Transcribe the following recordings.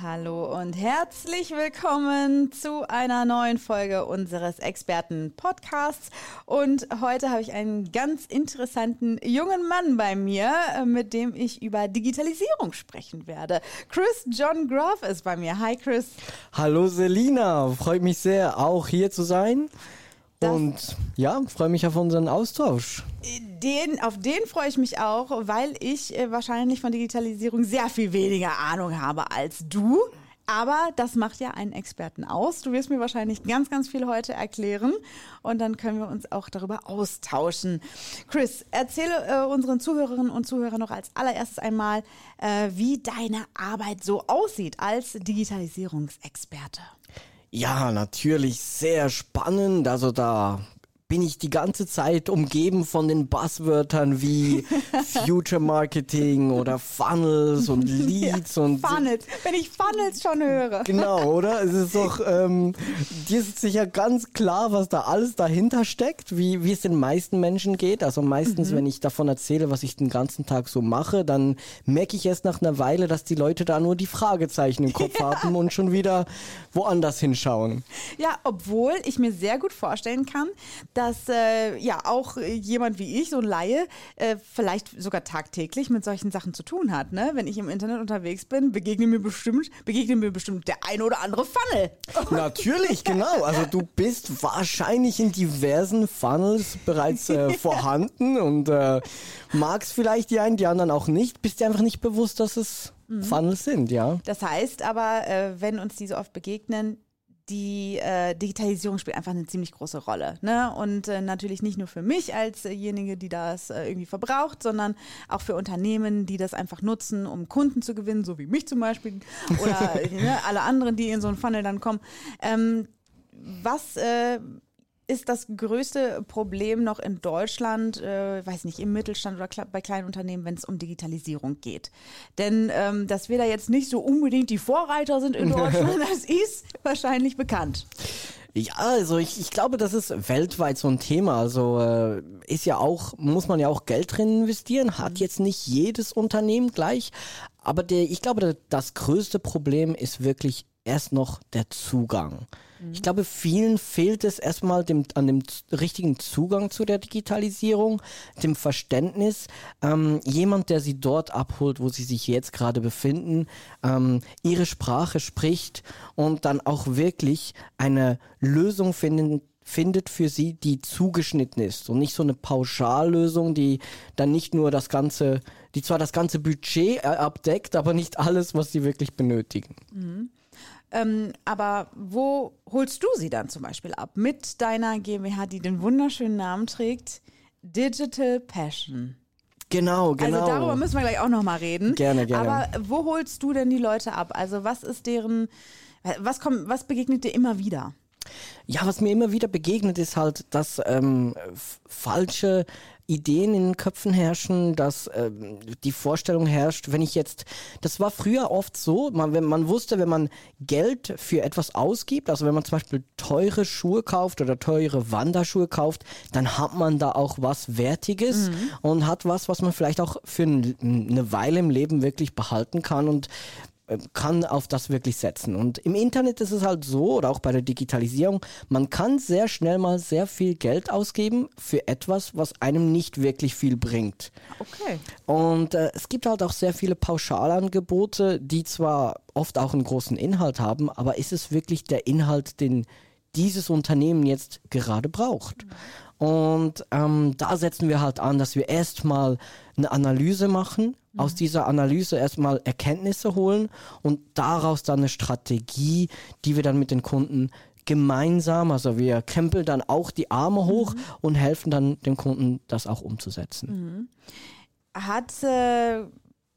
Hallo und herzlich willkommen zu einer neuen Folge unseres Experten-Podcasts. Und heute habe ich einen ganz interessanten jungen Mann bei mir, äh, mit dem ich über Digitalisierung sprechen werde. Chris John Groff ist bei mir. Hi Chris. Hallo Selina, freut mich sehr, auch hier zu sein. Das- und ja, freue mich auf unseren Austausch. Den, auf den freue ich mich auch, weil ich äh, wahrscheinlich von Digitalisierung sehr viel weniger Ahnung habe als du. Aber das macht ja einen Experten aus. Du wirst mir wahrscheinlich ganz, ganz viel heute erklären und dann können wir uns auch darüber austauschen. Chris, erzähle äh, unseren Zuhörerinnen und Zuhörern noch als allererstes einmal, äh, wie deine Arbeit so aussieht als Digitalisierungsexperte. Ja, natürlich sehr spannend. Also da bin ich die ganze Zeit umgeben von den Buzzwörtern wie Future Marketing oder Funnels und Leads und Funnels, wenn ich Funnels schon höre. Genau, oder? Es ist doch, ähm, dir ist sicher ganz klar, was da alles dahinter steckt, wie, wie es den meisten Menschen geht. Also meistens, wenn ich davon erzähle, was ich den ganzen Tag so mache, dann merke ich erst nach einer Weile, dass die Leute da nur die Fragezeichen im Kopf haben und schon wieder woanders hinschauen. Ja, obwohl ich mir sehr gut vorstellen kann, dass äh, ja auch äh, jemand wie ich, so ein Laie, äh, vielleicht sogar tagtäglich mit solchen Sachen zu tun hat. Ne? Wenn ich im Internet unterwegs bin, begegnen mir bestimmt, begegnen mir bestimmt der ein oder andere Funnel. Natürlich, genau. Also du bist wahrscheinlich in diversen Funnels bereits äh, vorhanden und äh, magst vielleicht die einen, die anderen auch nicht. Bist dir einfach nicht bewusst, dass es Funnels sind, ja. Das heißt aber, äh, wenn uns die so oft begegnen, die äh, Digitalisierung spielt einfach eine ziemlich große Rolle. Ne? Und äh, natürlich nicht nur für mich als äh die das äh, irgendwie verbraucht, sondern auch für Unternehmen, die das einfach nutzen, um Kunden zu gewinnen, so wie mich zum Beispiel oder ne, alle anderen, die in so einen Funnel dann kommen. Ähm, was äh, ist das größte Problem noch in Deutschland, äh, weiß nicht, im Mittelstand oder bei kleinen Unternehmen, wenn es um Digitalisierung geht? Denn ähm, dass wir da jetzt nicht so unbedingt die Vorreiter sind in Deutschland, das ist wahrscheinlich bekannt. Ja, also ich, ich glaube, das ist weltweit so ein Thema. Also äh, ist ja auch, muss man ja auch Geld drin investieren, hat jetzt nicht jedes Unternehmen gleich. Aber der, ich glaube, das größte Problem ist wirklich erst noch der Zugang. Ich glaube, vielen fehlt es erstmal dem, an dem richtigen Zugang zu der Digitalisierung, dem Verständnis. Ähm, jemand, der sie dort abholt, wo sie sich jetzt gerade befinden, ähm, ihre Sprache spricht und dann auch wirklich eine Lösung finden, findet für sie, die zugeschnitten ist und nicht so eine Pauschallösung, die dann nicht nur das ganze, die zwar das ganze Budget äh, abdeckt, aber nicht alles, was sie wirklich benötigen. Ähm, aber wo holst du sie dann zum Beispiel ab? Mit deiner GmbH, die den wunderschönen Namen trägt, Digital Passion. Genau, genau. Also darüber müssen wir gleich auch nochmal reden. Gerne, gerne. Aber wo holst du denn die Leute ab? Also was ist deren, was kommt, was begegnet dir immer wieder? Ja, was mir immer wieder begegnet, ist halt, dass ähm, falsche Ideen in den Köpfen herrschen, dass ähm, die Vorstellung herrscht, wenn ich jetzt, das war früher oft so, man, wenn man wusste, wenn man Geld für etwas ausgibt, also wenn man zum Beispiel teure Schuhe kauft oder teure Wanderschuhe kauft, dann hat man da auch was Wertiges und hat was, was man vielleicht auch für eine Weile im Leben wirklich behalten kann und äh, kann auf das wirklich setzen. Und im Internet ist es halt so, oder auch bei der Digitalisierung, man kann sehr schnell mal sehr viel Geld ausgeben für etwas, was einem nicht wirklich viel bringt. Okay. Und äh, es gibt halt auch sehr viele Pauschalangebote, die zwar oft auch einen großen Inhalt haben, aber ist es wirklich der Inhalt, den dieses Unternehmen jetzt gerade braucht? Und ähm, da setzen wir halt an, dass wir erstmal eine Analyse machen, aus dieser Analyse erstmal Erkenntnisse holen und daraus dann eine Strategie, die wir dann mit den Kunden gemeinsam, also wir krempeln dann auch die Arme hoch und helfen dann dem Kunden, das auch umzusetzen. Hat äh,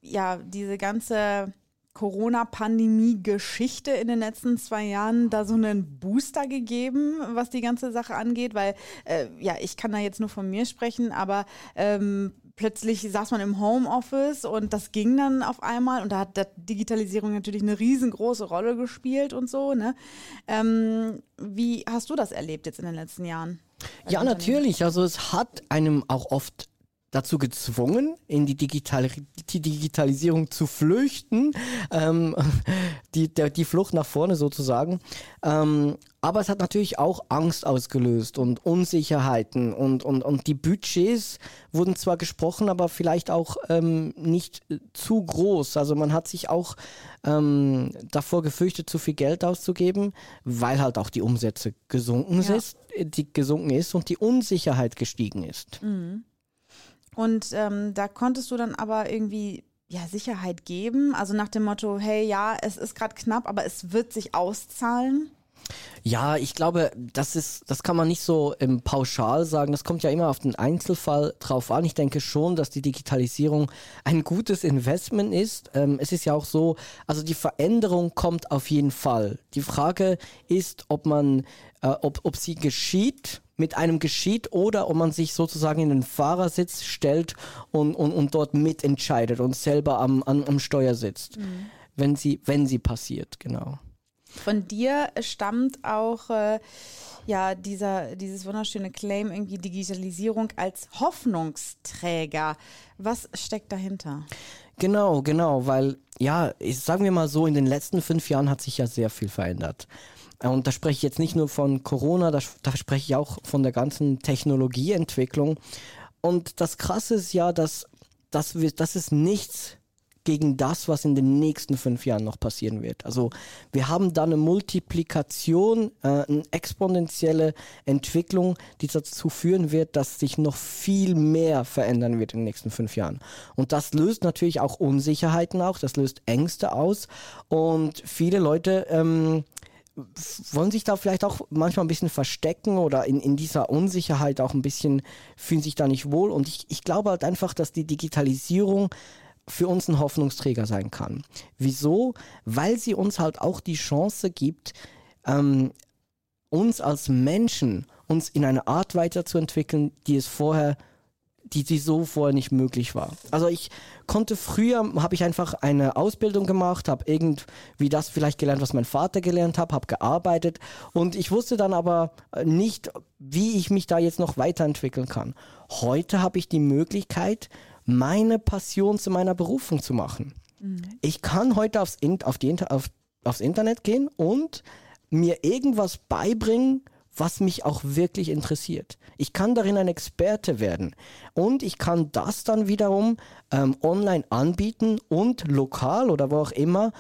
ja diese ganze Corona-Pandemie-Geschichte in den letzten zwei Jahren da so einen Booster gegeben, was die ganze Sache angeht? Weil, äh, ja, ich kann da jetzt nur von mir sprechen, aber ähm, plötzlich saß man im Homeoffice und das ging dann auf einmal und da hat Digitalisierung natürlich eine riesengroße Rolle gespielt und so. Ne? Ähm, wie hast du das erlebt jetzt in den letzten Jahren? Ja, natürlich. Also es hat einem auch oft dazu gezwungen, in die, Digital die Digitalisierung zu flüchten, ähm, die, der, die Flucht nach vorne sozusagen. Ähm, aber es hat natürlich auch Angst ausgelöst und Unsicherheiten und, und, und die Budgets wurden zwar gesprochen, aber vielleicht auch ähm, nicht zu groß. Also man hat sich auch ähm, davor gefürchtet, zu viel Geld auszugeben, weil halt auch die Umsätze gesunken, ja. ist, die gesunken ist und die Unsicherheit gestiegen ist. Mhm. Und ähm, da konntest du dann aber irgendwie ja, Sicherheit geben, also nach dem Motto, hey, ja, es ist gerade knapp, aber es wird sich auszahlen. Ja, ich glaube, das ist, das kann man nicht so im Pauschal sagen. Das kommt ja immer auf den Einzelfall drauf an. Ich denke schon, dass die Digitalisierung ein gutes Investment ist. Ähm, es ist ja auch so, also die Veränderung kommt auf jeden Fall. Die Frage ist, ob man, äh, ob, ob sie geschieht mit einem geschieht oder ob man sich sozusagen in den Fahrersitz stellt und, und, und dort mitentscheidet und selber am, am, am Steuer sitzt, mhm. wenn, sie, wenn sie passiert, genau. Von dir stammt auch äh, ja dieser, dieses wunderschöne Claim, irgendwie Digitalisierung als Hoffnungsträger. Was steckt dahinter? Genau, genau, weil ja, ich, sagen wir mal so, in den letzten fünf Jahren hat sich ja sehr viel verändert. Und da spreche ich jetzt nicht nur von Corona, da, da spreche ich auch von der ganzen Technologieentwicklung. Und das Krasse ist ja, dass, dass, wir, dass es nichts gegen das, was in den nächsten fünf Jahren noch passieren wird. Also wir haben da eine Multiplikation, äh, eine exponentielle Entwicklung, die dazu führen wird, dass sich noch viel mehr verändern wird in den nächsten fünf Jahren. Und das löst natürlich auch Unsicherheiten auch, das löst Ängste aus und viele Leute ähm, wollen sich da vielleicht auch manchmal ein bisschen verstecken oder in, in dieser Unsicherheit auch ein bisschen fühlen sich da nicht wohl. Und ich, ich glaube halt einfach, dass die Digitalisierung für uns ein Hoffnungsträger sein kann. Wieso? Weil sie uns halt auch die Chance gibt, ähm, uns als Menschen uns in eine Art weiterzuentwickeln, die es vorher die, die so vorher nicht möglich war. Also ich konnte früher, habe ich einfach eine Ausbildung gemacht, habe irgendwie das vielleicht gelernt, was mein Vater gelernt hat, habe gearbeitet und ich wusste dann aber nicht, wie ich mich da jetzt noch weiterentwickeln kann. Heute habe ich die Möglichkeit, meine Passion zu meiner Berufung zu machen. Mhm. Ich kann heute aufs, auf die, auf, aufs Internet gehen und mir irgendwas beibringen, was mich auch wirklich interessiert. Ich kann darin ein Experte werden und ich kann das dann wiederum ähm, online anbieten und lokal oder wo auch immer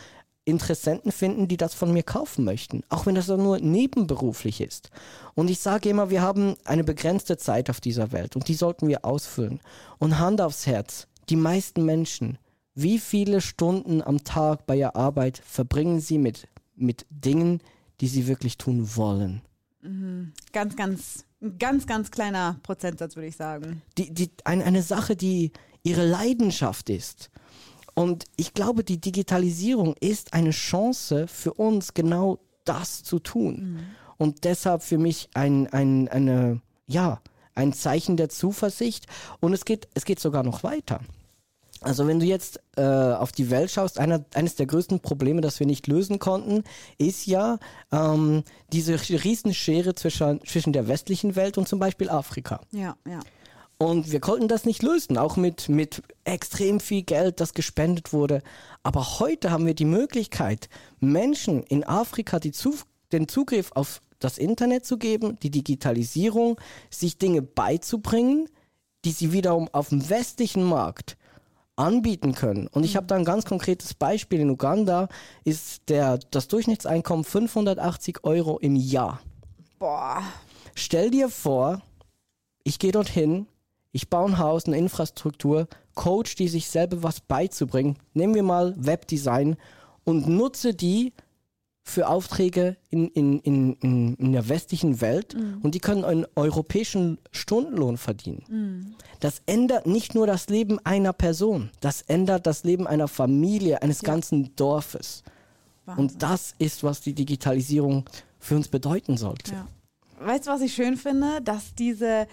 Interessenten finden, die das von mir kaufen möchten, auch wenn das dann nur nebenberuflich ist. Und ich sage immer, wir haben eine begrenzte Zeit auf dieser Welt und die sollten wir ausfüllen. Und Hand aufs Herz, die meisten Menschen, wie viele Stunden am Tag bei ihrer Arbeit verbringen sie mit, mit Dingen, die sie wirklich tun wollen? Mhm. Ganz, ganz, ganz, ganz kleiner Prozentsatz, würde ich sagen. Die, die, ein, eine Sache, die ihre Leidenschaft ist. Und ich glaube, die Digitalisierung ist eine Chance für uns, genau das zu tun. Mhm. Und deshalb für mich ein, ein, eine, ja, ein Zeichen der Zuversicht. Und es geht, es geht sogar noch weiter. Also wenn du jetzt äh, auf die Welt schaust, einer, eines der größten Probleme, das wir nicht lösen konnten, ist ja ähm, diese Riesenschere zwischen, zwischen der westlichen Welt und zum Beispiel Afrika. Ja, ja. Und wir konnten das nicht lösen, auch mit, mit extrem viel Geld, das gespendet wurde. Aber heute haben wir die Möglichkeit, Menschen in Afrika die Zu den Zugriff auf das Internet zu geben, die Digitalisierung, sich Dinge beizubringen, die sie wiederum auf dem westlichen Markt anbieten können. Und ich habe da ein ganz konkretes Beispiel. In Uganda ist der, das Durchschnittseinkommen 580 Euro im Jahr. Boah. Stell dir vor, ich gehe dorthin, ich baue ein Haus, eine Infrastruktur, coach die sich selber was beizubringen. Nehmen wir mal Webdesign und nutze die für Aufträge in, in, in, in, der westlichen Welt Mhm. und die können einen europäischen Stundenlohn verdienen. Das ändert nicht nur das Leben einer Person, das ändert das Leben einer Familie, eines ganzen Dorfes. Wahnsinn. Und das ist, was die Digitalisierung für uns bedeuten sollte. Ja. Weißt du, was ich schön finde? Dass diese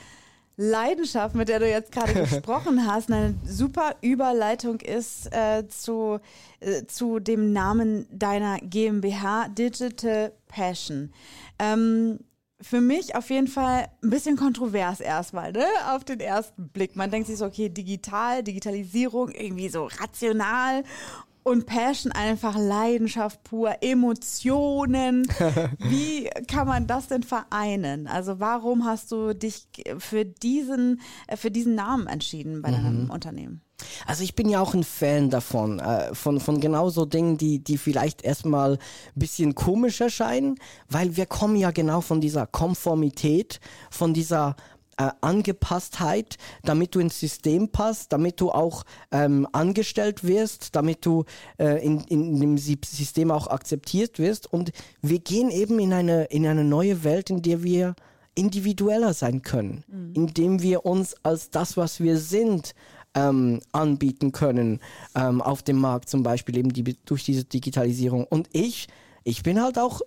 Leidenschaft, mit der du jetzt gerade gesprochen hast, eine super Überleitung ist äh, zu, äh, zu dem Namen deiner GmbH Digital Passion. Ähm, für mich auf jeden Fall ein bisschen kontrovers erstmal, ne? Auf den ersten Blick. Man denkt sich so, okay, digital, Digitalisierung, irgendwie so rational und Passion einfach Leidenschaft pur, Emotionen. Wie kann man das denn vereinen? Also warum hast du dich für diesen, äh, für diesen Namen entschieden bei deinem Unternehmen? Also ich bin ja auch ein Fan davon, äh, von, von genau so Dingen, die, die vielleicht erstmal ein bisschen komisch erscheinen, weil wir kommen ja genau von dieser Konformität, von dieser äh, Angepasstheit, damit du ins System passt, damit du auch ähm, angestellt wirst, damit du äh, in, in dem System auch akzeptiert wirst. Und wir gehen eben in eine, in eine neue Welt, in der wir individueller sein können, indem wir uns als das, was wir sind, ähm, anbieten können ähm, auf dem Markt, zum Beispiel eben die, durch diese Digitalisierung. Und ich, ich bin halt auch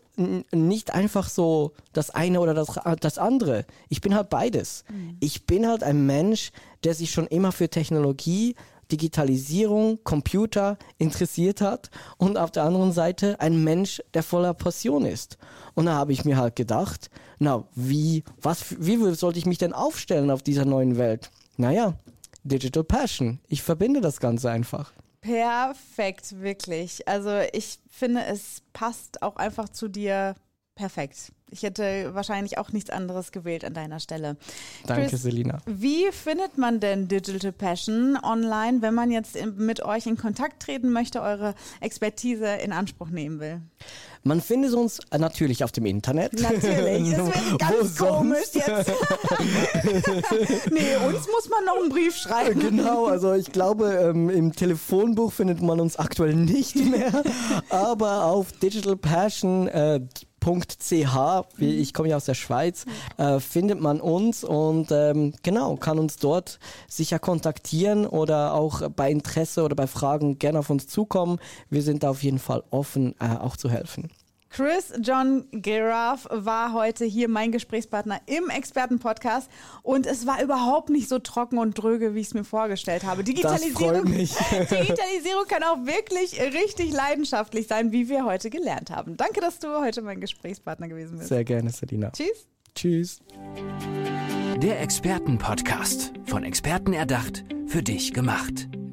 nicht einfach so das eine oder das, das andere. Ich bin halt beides. Ich bin halt ein Mensch, der sich schon immer für Technologie, Digitalisierung, Computer interessiert hat und auf der anderen Seite ein Mensch, der voller Passion ist. Und da habe ich mir halt gedacht, na, wie, was, wie sollte ich mich denn aufstellen auf dieser neuen Welt? Naja, Digital Passion. Ich verbinde das Ganze einfach. Perfekt, wirklich. Also ich finde, es passt auch einfach zu dir perfekt. Ich hätte wahrscheinlich auch nichts anderes gewählt an deiner Stelle. Danke, Chris, Selina. Wie findet man denn Digital Passion online, wenn man jetzt mit euch in Kontakt treten möchte, eure Expertise in Anspruch nehmen will? Man findet uns äh, natürlich auf dem Internet. Natürlich, es wird Wo ganz komisch sonst? jetzt. nee, uns muss man noch einen Brief schreiben. Genau, also ich glaube, ähm, im Telefonbuch findet man uns aktuell nicht mehr, aber auf digitalpassion. Äh, .ch, wie- ich komme ja aus der Schweiz, äh, findet man uns und ähm, genau, kann uns dort sicher kontaktieren oder auch bei Interesse oder bei Fragen gerne auf uns zukommen. Wir sind da auf jeden Fall offen, äh, auch zu helfen. Chris John Giraffe war heute hier mein Gesprächspartner im Expertenpodcast und es war überhaupt nicht so trocken und dröge, wie ich es mir vorgestellt habe. Digitalisierung, freut mich. Digitalisierung kann auch wirklich richtig leidenschaftlich sein, wie wir heute gelernt haben. Danke, dass du heute mein Gesprächspartner gewesen bist. Sehr gerne, Selina. Tschüss. Tschüss. Der Expertenpodcast. Von Experten erdacht, für dich gemacht.